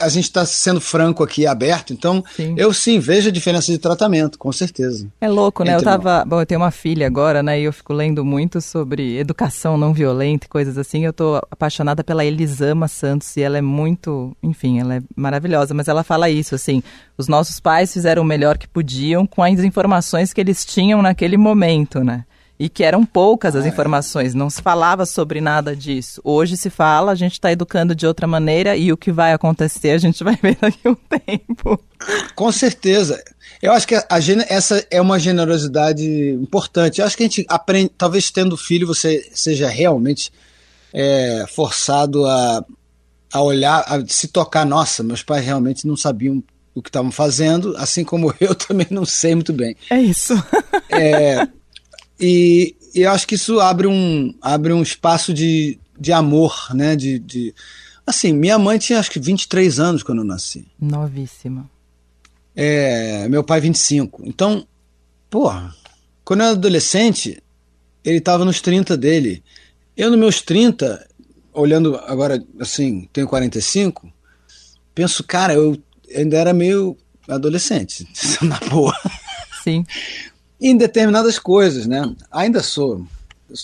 a gente está sendo franco aqui, aberto, então sim. eu sim vejo a diferença de tratamento, com certeza. É louco, né? Eu tava. Bom, eu tenho uma filha agora, né? E eu fico lendo muito sobre educação não violenta e coisas assim. Eu tô apaixonada pela Elisama Santos e ela é muito. Enfim, ela é maravilhosa, mas ela fala isso, assim. Os nossos pais fizeram o melhor que podiam com as informações que eles tinham naquele momento, né? E que eram poucas as informações, não se falava sobre nada disso. Hoje se fala, a gente está educando de outra maneira e o que vai acontecer a gente vai ver daqui a um tempo. Com certeza. Eu acho que a, a, essa é uma generosidade importante. Eu acho que a gente aprende, talvez tendo filho, você seja realmente é, forçado a, a olhar, a se tocar. Nossa, meus pais realmente não sabiam o que estavam fazendo, assim como eu também não sei muito bem. É isso. É, e, e eu acho que isso abre um, abre um espaço de, de amor, né? De, de, assim, minha mãe tinha acho que 23 anos quando eu nasci. Novíssima. É, meu pai 25. Então, porra, quando eu era adolescente, ele estava nos 30 dele. Eu, nos meus 30, olhando agora, assim, tenho 45, penso, cara, eu ainda era meio adolescente, na boa. Sim. Em determinadas coisas, né? Ainda sou.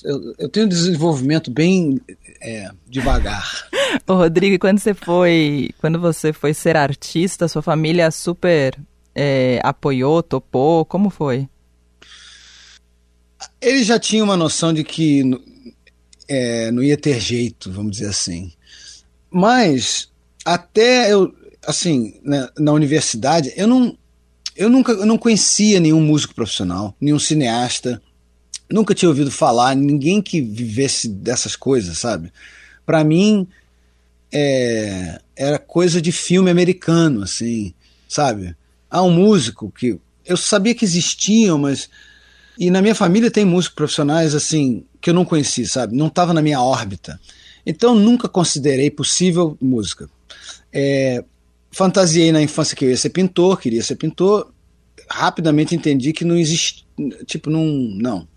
Eu, eu tenho um desenvolvimento bem é, devagar. Ô, Rodrigo, quando você foi, quando você foi ser artista, sua família super é, apoiou, topou? Como foi? Ele já tinha uma noção de que é, não ia ter jeito, vamos dizer assim. Mas até eu, assim, na, né, na universidade, eu não, eu nunca eu não conhecia nenhum músico profissional, nenhum cineasta, nunca tinha ouvido falar, ninguém que vivesse dessas coisas, sabe? Para mim, é, era coisa de filme americano, assim, sabe? Há um músico que eu sabia que existiam, mas e na minha família tem músicos profissionais assim que eu não conheci, sabe? Não estava na minha órbita. Então nunca considerei possível música. É, fantasiei na infância que eu ia ser pintor, queria ser pintor. Rapidamente entendi que não existe, tipo, não, não.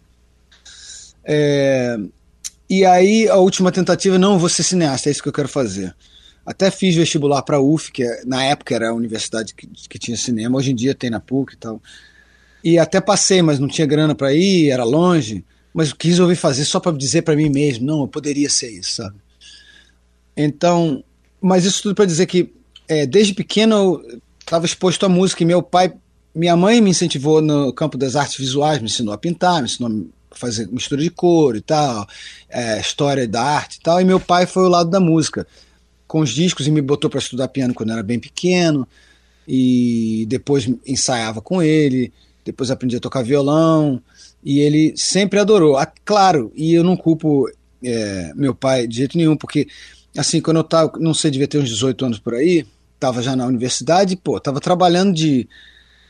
É, e aí a última tentativa, não, vou ser cineasta, é isso que eu quero fazer. Até fiz vestibular para a UF, que é, na época era a universidade que, que tinha cinema, hoje em dia tem na PUC e tal. E até passei, mas não tinha grana para ir, era longe. Mas quis ouvir fazer só para dizer para mim mesmo, não, eu poderia ser isso, sabe? Então, mas isso tudo para dizer que é, desde pequeno eu estava exposto à música e meu pai, minha mãe me incentivou no campo das artes visuais, me ensinou a pintar, me ensinou a fazer mistura de cor e tal, é, história da arte e tal, e meu pai foi o lado da música, com os discos e me botou para estudar piano quando eu era bem pequeno, e depois ensaiava com ele, depois aprendi a tocar violão, e ele sempre adorou. Ah, claro, e eu não culpo é, meu pai de jeito nenhum, porque assim, quando eu tava, não sei, devia ter uns 18 anos por aí, tava já na universidade, pô, tava trabalhando de.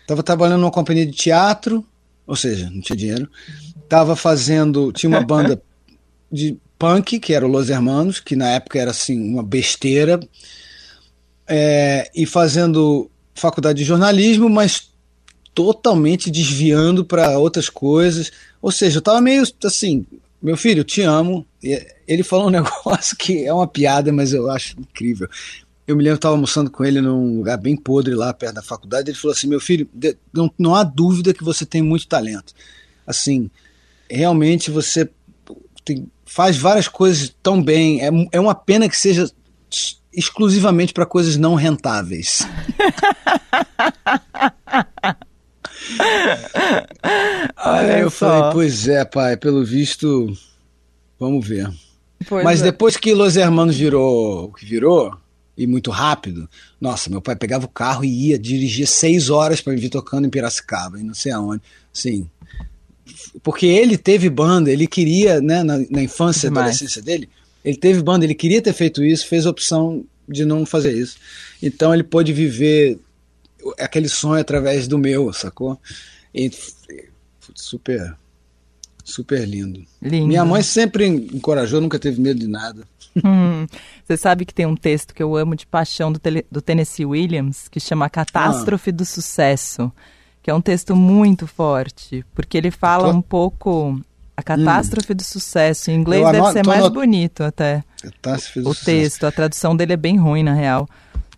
Tava trabalhando numa companhia de teatro, ou seja, não tinha dinheiro. Tava fazendo. Tinha uma banda de punk, que era o Los Hermanos, que na época era assim, uma besteira. É, e fazendo faculdade de jornalismo, mas totalmente desviando para outras coisas. Ou seja, eu tava meio assim, meu filho, te amo. Ele falou um negócio que é uma piada, mas eu acho incrível. Eu me lembro, estava almoçando com ele num lugar bem podre lá perto da faculdade. Ele falou assim: Meu filho, não, não há dúvida que você tem muito talento. Assim, realmente você tem, faz várias coisas tão bem. É, é uma pena que seja exclusivamente para coisas não rentáveis. Aí eu só. falei, pois é, pai, pelo visto, vamos ver. Pois Mas é. depois que Los Hermanos virou o que virou, e muito rápido, nossa, meu pai pegava o carro e ia dirigir seis horas para me vir tocando em Piracicaba, e não sei aonde. Sim. Porque ele teve banda, ele queria, né, na, na infância e adolescência dele, ele teve banda, ele queria ter feito isso, fez a opção de não fazer isso. Então ele pôde viver aquele sonho através do meu, sacou? E, super, super lindo. lindo. Minha mãe sempre encorajou, nunca teve medo de nada. Hum, você sabe que tem um texto que eu amo de paixão do, tele, do Tennessee Williams que chama Catástrofe ah. do Sucesso, que é um texto muito forte, porque ele fala Tô... um pouco a catástrofe hum. do sucesso. Em inglês eu deve ser mais bonito até. Catástrofe do o sucesso. texto, a tradução dele é bem ruim na real.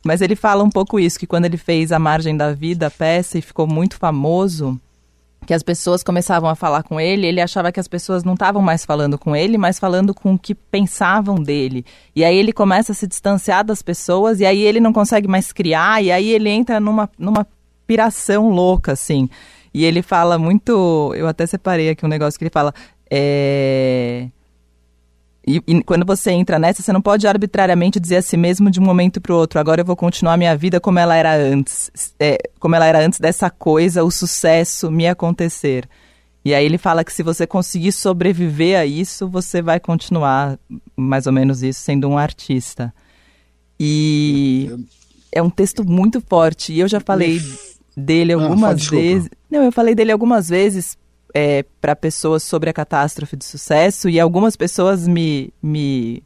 Mas ele fala um pouco isso, que quando ele fez A Margem da Vida, a peça, e ficou muito famoso, que as pessoas começavam a falar com ele, ele achava que as pessoas não estavam mais falando com ele, mas falando com o que pensavam dele. E aí ele começa a se distanciar das pessoas, e aí ele não consegue mais criar, e aí ele entra numa, numa piração louca, assim. E ele fala muito. Eu até separei aqui um negócio que ele fala. É e, e, quando você entra nessa, você não pode arbitrariamente dizer a si mesmo de um momento para o outro, agora eu vou continuar minha vida como ela era antes, é, como ela era antes dessa coisa, o sucesso me acontecer. E aí ele fala que se você conseguir sobreviver a isso, você vai continuar, mais ou menos isso, sendo um artista. E é um texto muito forte. E eu já falei dele algumas ah, vezes. Não, eu falei dele algumas vezes é, para pessoas sobre a catástrofe de sucesso e algumas pessoas me, me,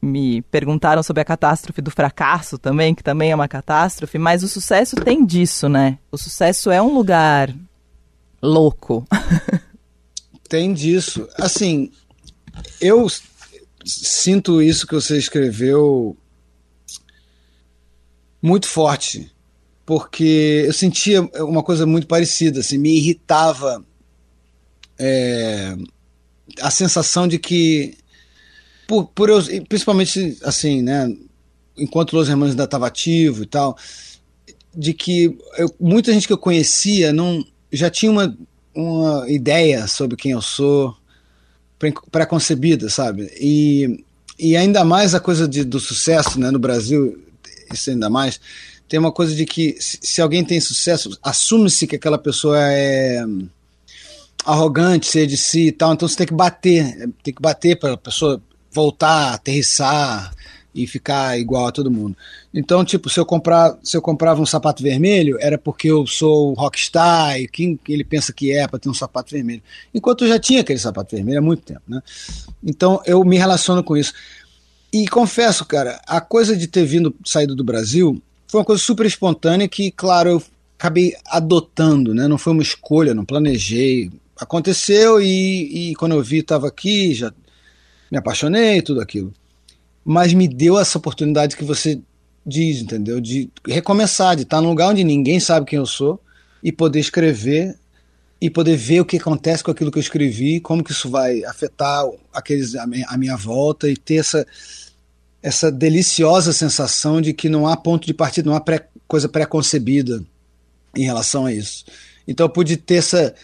me perguntaram sobre a catástrofe do fracasso também, que também é uma catástrofe, mas o sucesso tem disso, né? O sucesso é um lugar louco. tem disso. Assim, eu sinto isso que você escreveu muito forte porque eu sentia uma coisa muito parecida, assim, me irritava é, a sensação de que, por, por eu, principalmente assim, né, enquanto Los Hermanos ainda estava ativo e tal, de que eu, muita gente que eu conhecia não já tinha uma, uma ideia sobre quem eu sou pré-concebida, sabe? E, e ainda mais a coisa de, do sucesso né, no Brasil, isso ainda mais, tem uma coisa de que se, se alguém tem sucesso, assume-se que aquela pessoa é arrogante, ser de si e tal, então você tem que bater, tem que bater para a pessoa voltar, aterrissar, e ficar igual a todo mundo. Então, tipo, se eu comprar, se eu comprava um sapato vermelho, era porque eu sou rockstar e quem ele pensa que é para ter um sapato vermelho. Enquanto eu já tinha aquele sapato vermelho há muito tempo, né? Então, eu me relaciono com isso. E confesso, cara, a coisa de ter vindo saído do Brasil foi uma coisa super espontânea que, claro, eu acabei adotando, né? Não foi uma escolha, não planejei. Aconteceu e, e quando eu vi, estava aqui, já me apaixonei, tudo aquilo mas me deu essa oportunidade que você diz, entendeu? De recomeçar, de estar num lugar onde ninguém sabe quem eu sou e poder escrever e poder ver o que acontece com aquilo que eu escrevi, como que isso vai afetar aqueles a minha, a minha volta e ter essa essa deliciosa sensação de que não há ponto de partida, não há pré, coisa pré-concebida em relação a isso. Então eu pude ter essa,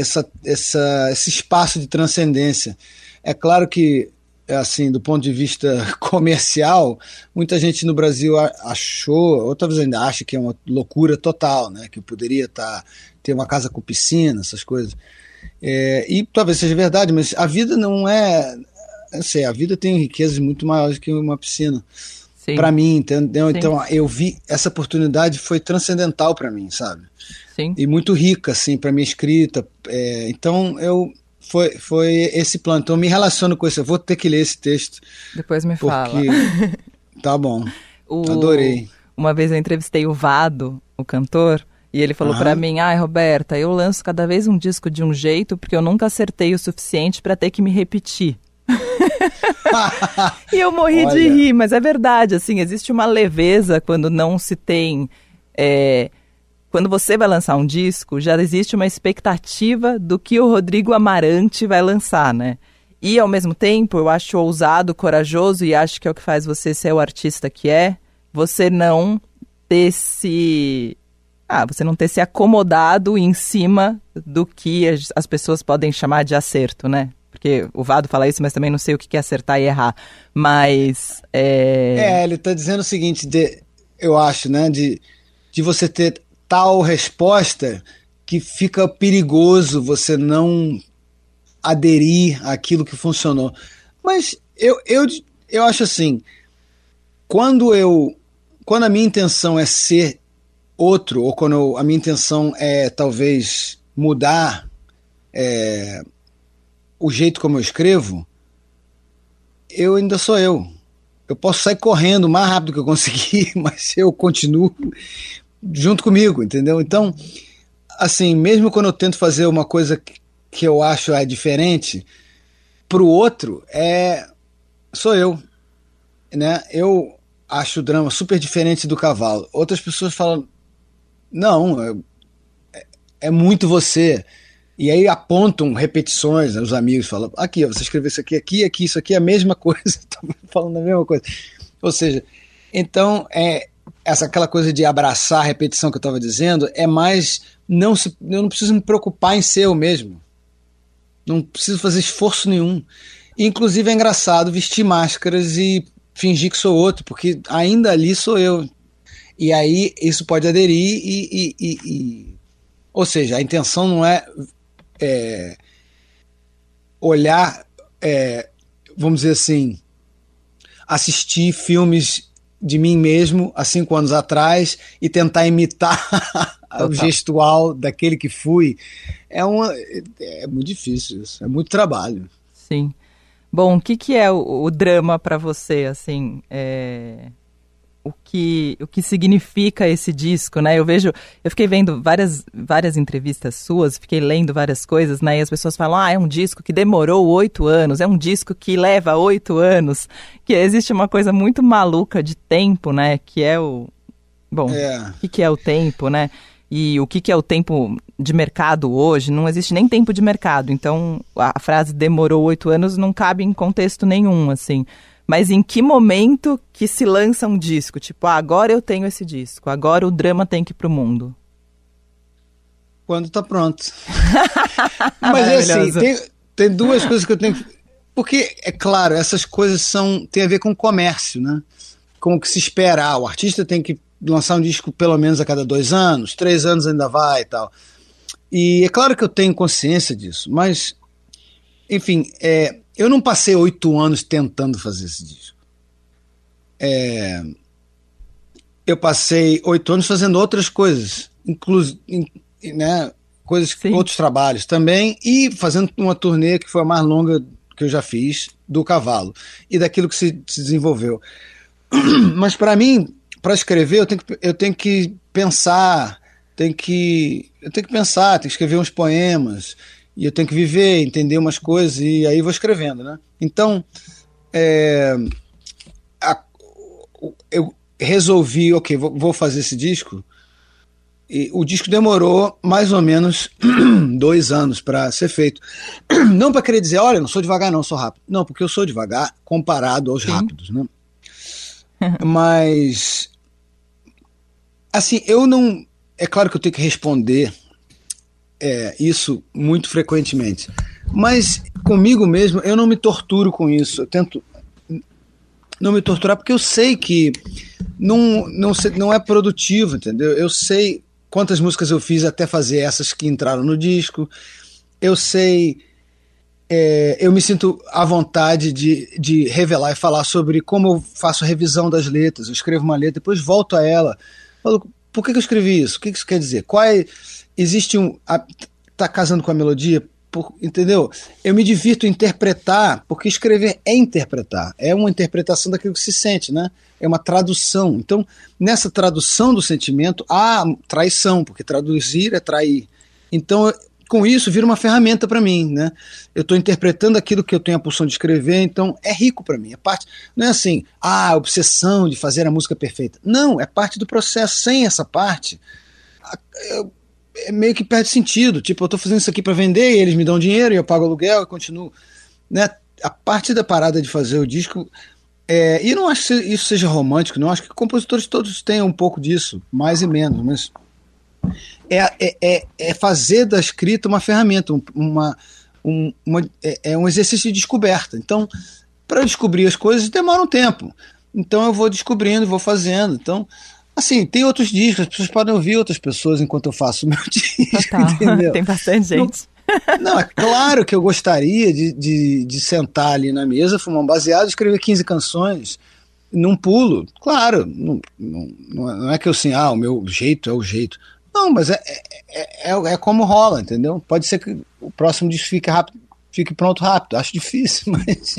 essa, essa, esse espaço de transcendência. É claro que assim, do ponto de vista comercial, muita gente no Brasil achou, ou talvez ainda acha que é uma loucura total, né? Que eu poderia tá, ter uma casa com piscina, essas coisas. É, e talvez seja verdade, mas a vida não é, não sei, a vida tem riquezas muito maiores que uma piscina. Para mim, entendeu? Sim. Então eu vi essa oportunidade foi transcendental para mim, sabe? Sim. E muito rica, assim, para minha escrita. É, então eu foi, foi esse plano. Então eu me relaciono com isso. Eu vou ter que ler esse texto. Depois me porque... fala. Tá bom. O... Adorei. Uma vez eu entrevistei o Vado, o cantor, e ele falou para mim: "Ai, Roberta, eu lanço cada vez um disco de um jeito porque eu nunca acertei o suficiente para ter que me repetir". e eu morri Olha. de rir, mas é verdade, assim, existe uma leveza quando não se tem é, quando você vai lançar um disco, já existe uma expectativa do que o Rodrigo Amarante vai lançar, né? E ao mesmo tempo, eu acho ousado, corajoso e acho que é o que faz você ser o artista que é, você não ter se ah, você não ter se acomodado em cima do que as pessoas podem chamar de acerto, né? Porque o Vado fala isso, mas também não sei o que é acertar e errar. Mas. É, é ele está dizendo o seguinte, de, eu acho, né? De, de você ter tal resposta que fica perigoso você não aderir àquilo que funcionou. Mas eu, eu, eu acho assim, quando eu quando a minha intenção é ser outro, ou quando eu, a minha intenção é talvez mudar é, o jeito como eu escrevo, eu ainda sou eu. Eu posso sair correndo o mais rápido que eu conseguir, mas eu continuo junto comigo, entendeu? Então, assim, mesmo quando eu tento fazer uma coisa que eu acho é diferente, pro outro é sou eu, né? Eu acho o drama super diferente do cavalo. Outras pessoas falam não, é, é muito você. E aí apontam repetições, né? os amigos falam, aqui, você escreveu isso aqui, aqui, aqui, isso aqui é a mesma coisa, estão falando a mesma coisa. Ou seja, então é, essa aquela coisa de abraçar a repetição que eu estava dizendo é mais não se, eu não preciso me preocupar em ser eu mesmo. Não preciso fazer esforço nenhum. Inclusive é engraçado vestir máscaras e fingir que sou outro, porque ainda ali sou eu. E aí isso pode aderir e, e, e, e ou seja, a intenção não é, é olhar, é, vamos dizer assim, assistir filmes de mim mesmo há cinco anos atrás e tentar imitar o gestual daquele que fui. É, uma, é muito difícil isso, é muito trabalho. Sim. Bom, o que, que é o, o drama para você, assim? É o que, o que significa esse disco, né? Eu vejo, eu fiquei vendo várias, várias entrevistas suas, fiquei lendo várias coisas, né? E as pessoas falam, ah, é um disco que demorou oito anos, é um disco que leva oito anos, que existe uma coisa muito maluca de tempo, né? Que é o, Bom, é. o que é o tempo, né? E o que é o tempo de mercado hoje? Não existe nem tempo de mercado. Então, a frase demorou oito anos não cabe em contexto nenhum, assim. Mas em que momento que se lança um disco? Tipo, ah, agora eu tenho esse disco, agora o drama tem que ir pro mundo. Quando tá pronto. Mas é assim, tem, tem duas coisas que eu tenho que. Porque, é claro, essas coisas são têm a ver com comércio, né? Com o que se espera. Ah, o artista tem que lançar um disco pelo menos a cada dois anos, três anos ainda vai e tal. E é claro que eu tenho consciência disso, mas, enfim, é, eu não passei oito anos tentando fazer esse disco. É, eu passei oito anos fazendo outras coisas, inclusive, né, coisas, Sim. outros trabalhos também, e fazendo uma turnê que foi a mais longa que eu já fiz do cavalo e daquilo que se, se desenvolveu. Mas para mim, para escrever, eu tenho, que, eu tenho que pensar, tenho que, eu tenho que pensar, tenho que escrever uns poemas, e eu tenho que viver, entender umas coisas, e aí vou escrevendo, né? Então, é, a, eu resolvi, ok, vou, vou fazer esse disco, e o disco demorou mais ou menos dois anos para ser feito. Não para querer dizer, olha, não sou devagar, não, sou rápido. Não, porque eu sou devagar comparado aos Sim. rápidos, né? Mas, assim, eu não. É claro que eu tenho que responder é, isso muito frequentemente. Mas comigo mesmo, eu não me torturo com isso. Eu tento não me torturar porque eu sei que não, não, não é produtivo, entendeu? Eu sei quantas músicas eu fiz até fazer essas que entraram no disco. Eu sei é, eu me sinto à vontade de, de revelar e falar sobre como eu faço revisão das letras. Eu escrevo uma letra, depois volto a ela. Falo, por que, que eu escrevi isso? O que, que isso quer dizer? Qual é, existe um. A, tá casando com a melodia? Por, entendeu? Eu me divirto interpretar, porque escrever é interpretar, é uma interpretação daquilo que se sente, né? É uma tradução. Então, nessa tradução do sentimento, há traição, porque traduzir é trair. Então, com isso vira uma ferramenta para mim, né? Eu estou interpretando aquilo que eu tenho a pulsão de escrever, então é rico para mim. É parte, não é assim, ah, obsessão de fazer a música perfeita. Não, é parte do processo. Sem essa parte, eu, meio que perde sentido. Tipo, eu estou fazendo isso aqui para vender, e eles me dão dinheiro e eu pago aluguel e continuo, né? A parte da parada de fazer o disco é, e não acho que isso seja romântico, não acho que compositores todos tenham um pouco disso, mais e menos, mas é, é, é, é fazer da escrita uma ferramenta, uma, um, uma, é, é um exercício de descoberta. Então, para descobrir as coisas demora um tempo. Então eu vou descobrindo, vou fazendo. Então, assim, tem outros discos, as pessoas podem ouvir outras pessoas enquanto eu faço o meu disco. Total. Tem bastante gente. Não, não, é claro que eu gostaria de, de, de sentar ali na mesa, fumar um baseado, escrever 15 canções num pulo. Claro, não, não, não é que eu assim, ah, o meu jeito é o jeito. Não, mas é, é, é, é, como rola, entendeu? Pode ser que o próximo disco fique rápido, fique pronto rápido. Acho difícil, mas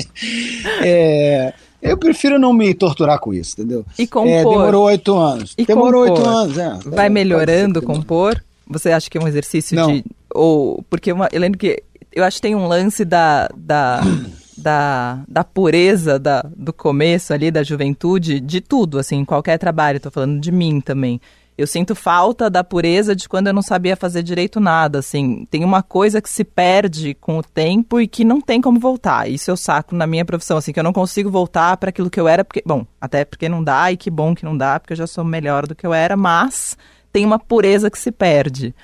é, eu prefiro não me torturar com isso, entendeu? E compor. É, demorou oito anos. E demorou oito anos, é. Vai melhorando compor? Você acha que é um exercício não. de. Ou. Porque uma, eu lembro que. Eu acho que tem um lance da. da da, da pureza da, do começo ali, da juventude, de tudo, assim, qualquer trabalho, tô falando de mim também eu sinto falta da pureza de quando eu não sabia fazer direito nada, assim. Tem uma coisa que se perde com o tempo e que não tem como voltar. Isso eu saco na minha profissão, assim, que eu não consigo voltar para aquilo que eu era, porque, bom, até porque não dá e que bom que não dá, porque eu já sou melhor do que eu era, mas tem uma pureza que se perde.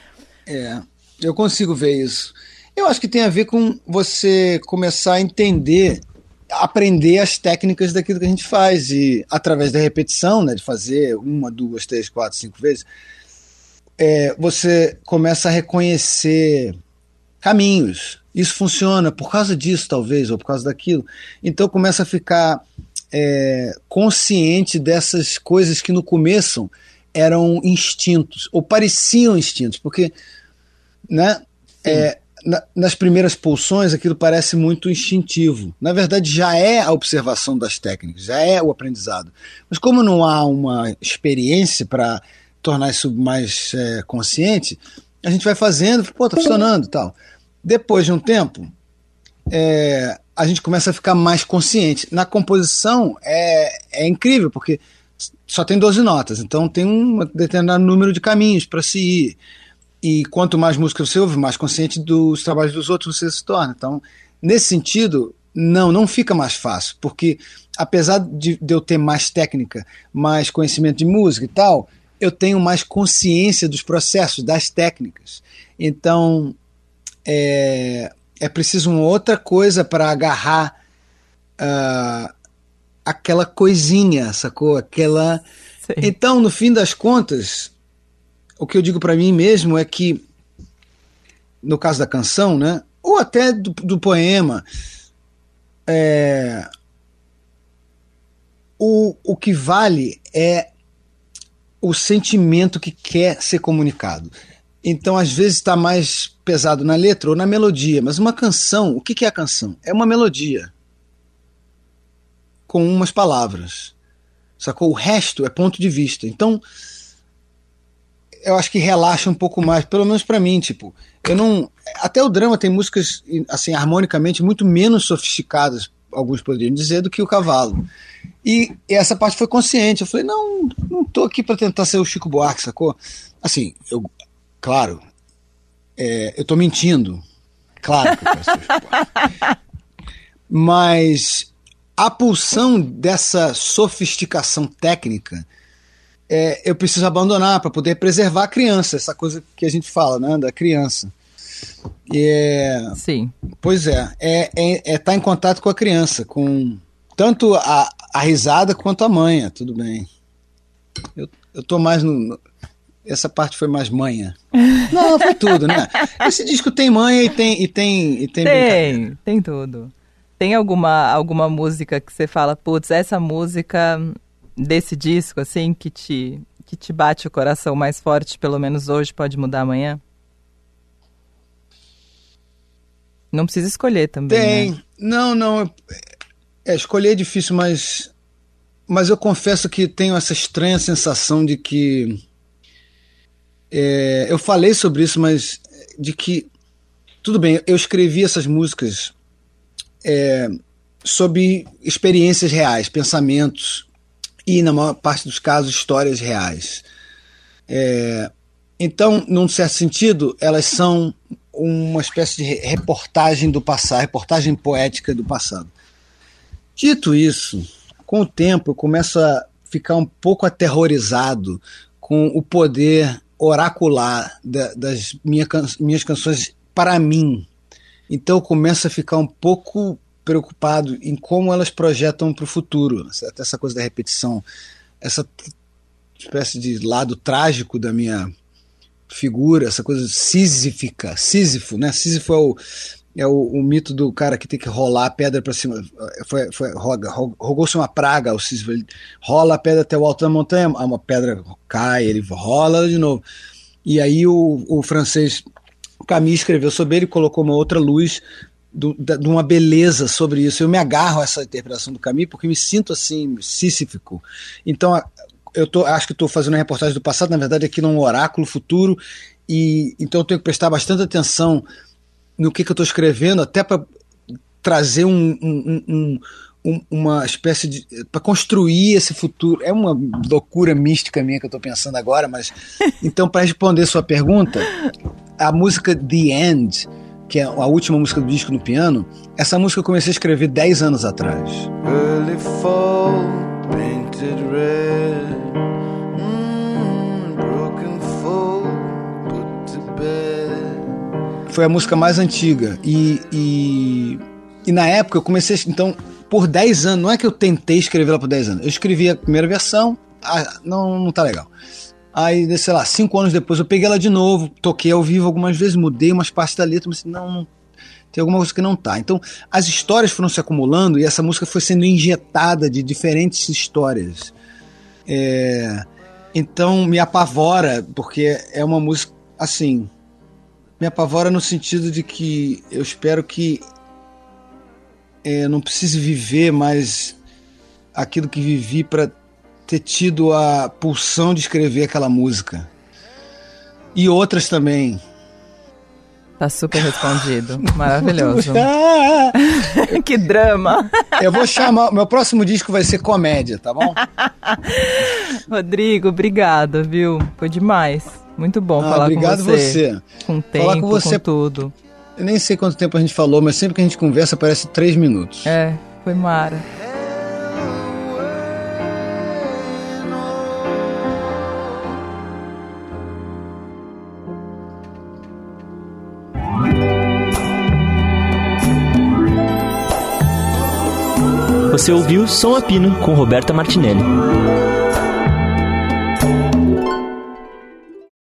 É, eu consigo ver isso. Eu acho que tem a ver com você começar a entender aprender as técnicas daquilo que a gente faz e através da repetição, né, de fazer uma, duas, três, quatro, cinco vezes, é, você começa a reconhecer caminhos. Isso funciona por causa disso, talvez, ou por causa daquilo. Então começa a ficar é, consciente dessas coisas que no começo eram instintos, ou pareciam instintos, porque né, é, na, nas primeiras pulsões aquilo parece muito instintivo. Na verdade, já é a observação das técnicas, já é o aprendizado. Mas como não há uma experiência para tornar isso mais é, consciente, a gente vai fazendo, pô, tá funcionando e tal. Depois de um tempo, é, a gente começa a ficar mais consciente. Na composição é, é incrível, porque só tem 12 notas, então tem um determinado número de caminhos para se ir. E quanto mais música você ouve, mais consciente dos trabalhos dos outros você se torna. Então, nesse sentido, não, não fica mais fácil, porque apesar de, de eu ter mais técnica, mais conhecimento de música e tal, eu tenho mais consciência dos processos, das técnicas. Então, é, é preciso uma outra coisa para agarrar uh, aquela coisinha, sacou? Aquela. Sim. Então, no fim das contas, o que eu digo para mim mesmo é que, no caso da canção, né, ou até do, do poema, é, o, o que vale é o sentimento que quer ser comunicado. Então, às vezes, está mais pesado na letra ou na melodia. Mas uma canção, o que, que é a canção? É uma melodia com umas palavras. Sacou? O resto é ponto de vista. Então, eu acho que relaxa um pouco mais, pelo menos para mim, tipo, eu não, até o drama tem músicas assim harmonicamente muito menos sofisticadas, alguns poderiam dizer, do que o cavalo. E, e essa parte foi consciente. Eu falei, não, não tô aqui para tentar ser o Chico Buarque, sacou? Assim, eu, claro, é, eu tô mentindo. Claro que eu quero ser o Chico Buarque. Mas a pulsão dessa sofisticação técnica é, eu preciso abandonar para poder preservar a criança, essa coisa que a gente fala, né, da criança. É, Sim. Pois é, é, é, é tá em contato com a criança, com tanto a, a risada quanto a manha, tudo bem. Eu, eu tô mais no. Essa parte foi mais manha. Não, foi tudo, né? Esse disco tem manha e tem. E tem, e tem, tem, tem tudo. Tem alguma, alguma música que você fala, putz, essa música desse disco, assim, que te, que te bate o coração mais forte, pelo menos hoje, pode mudar amanhã? Não precisa escolher também. Tem. Né? Não, não. É, escolher é difícil, mas. Mas eu confesso que tenho essa estranha sensação de que. É, eu falei sobre isso, mas de que. Tudo bem, eu escrevi essas músicas é, sob experiências reais, pensamentos e, na maior parte dos casos, histórias reais. É, então, num certo sentido, elas são uma espécie de reportagem do passado, reportagem poética do passado. Dito isso, com o tempo eu começo a ficar um pouco aterrorizado com o poder oracular da, das minha, minhas canções para mim. Então eu começo a ficar um pouco preocupado em como elas projetam para o futuro. Até essa coisa da repetição, essa espécie de lado trágico da minha figura, essa coisa sísifica, Sísifo, né? Sísifo é o, é o, o, mito do cara que tem que rolar a pedra para cima. Foi, foi, rogou-se uma praga ao Sísifo. Ele rola a pedra até o alto da montanha, uma pedra cai, ele rola de novo. E aí o, o francês Camus escreveu sobre ele, colocou uma outra luz de uma beleza sobre isso. Eu me agarro a essa interpretação do Camus porque me sinto assim, sísífico. Então, eu tô, acho que estou fazendo uma reportagem do passado, na verdade, aqui num oráculo futuro, e então eu tenho que prestar bastante atenção no que, que eu estou escrevendo, até para trazer um, um, um, um, uma espécie de. para construir esse futuro. É uma loucura mística minha que eu estou pensando agora, mas. Então, para responder sua pergunta, a música The End que é a última música do disco no piano, essa música eu comecei a escrever 10 anos atrás. Early fall, painted red, mm. Foi a música mais antiga e, e, e na época eu comecei, então, por 10 anos, não é que eu tentei escrevê-la por 10 anos, eu escrevi a primeira versão, ah, não, não tá legal. Aí, sei lá, cinco anos depois eu peguei ela de novo, toquei ao vivo algumas vezes, mudei umas partes da letra, mas não, não tem alguma coisa que não tá. Então, as histórias foram se acumulando e essa música foi sendo injetada de diferentes histórias. É, então, me apavora, porque é uma música assim. Me apavora no sentido de que eu espero que é, não precise viver mais aquilo que vivi para ter tido a pulsão de escrever aquela música. E outras também. Tá super respondido. Maravilhoso. que drama. Eu vou chamar. Meu próximo disco vai ser comédia, tá bom? Rodrigo, obrigada, viu? Foi demais. Muito bom ah, falar obrigado com você. você. Com tempo, falar com, você, com tudo. Eu nem sei quanto tempo a gente falou, mas sempre que a gente conversa parece três minutos. É, foi mara. Você ouviu Som a Pino com Roberta Martinelli.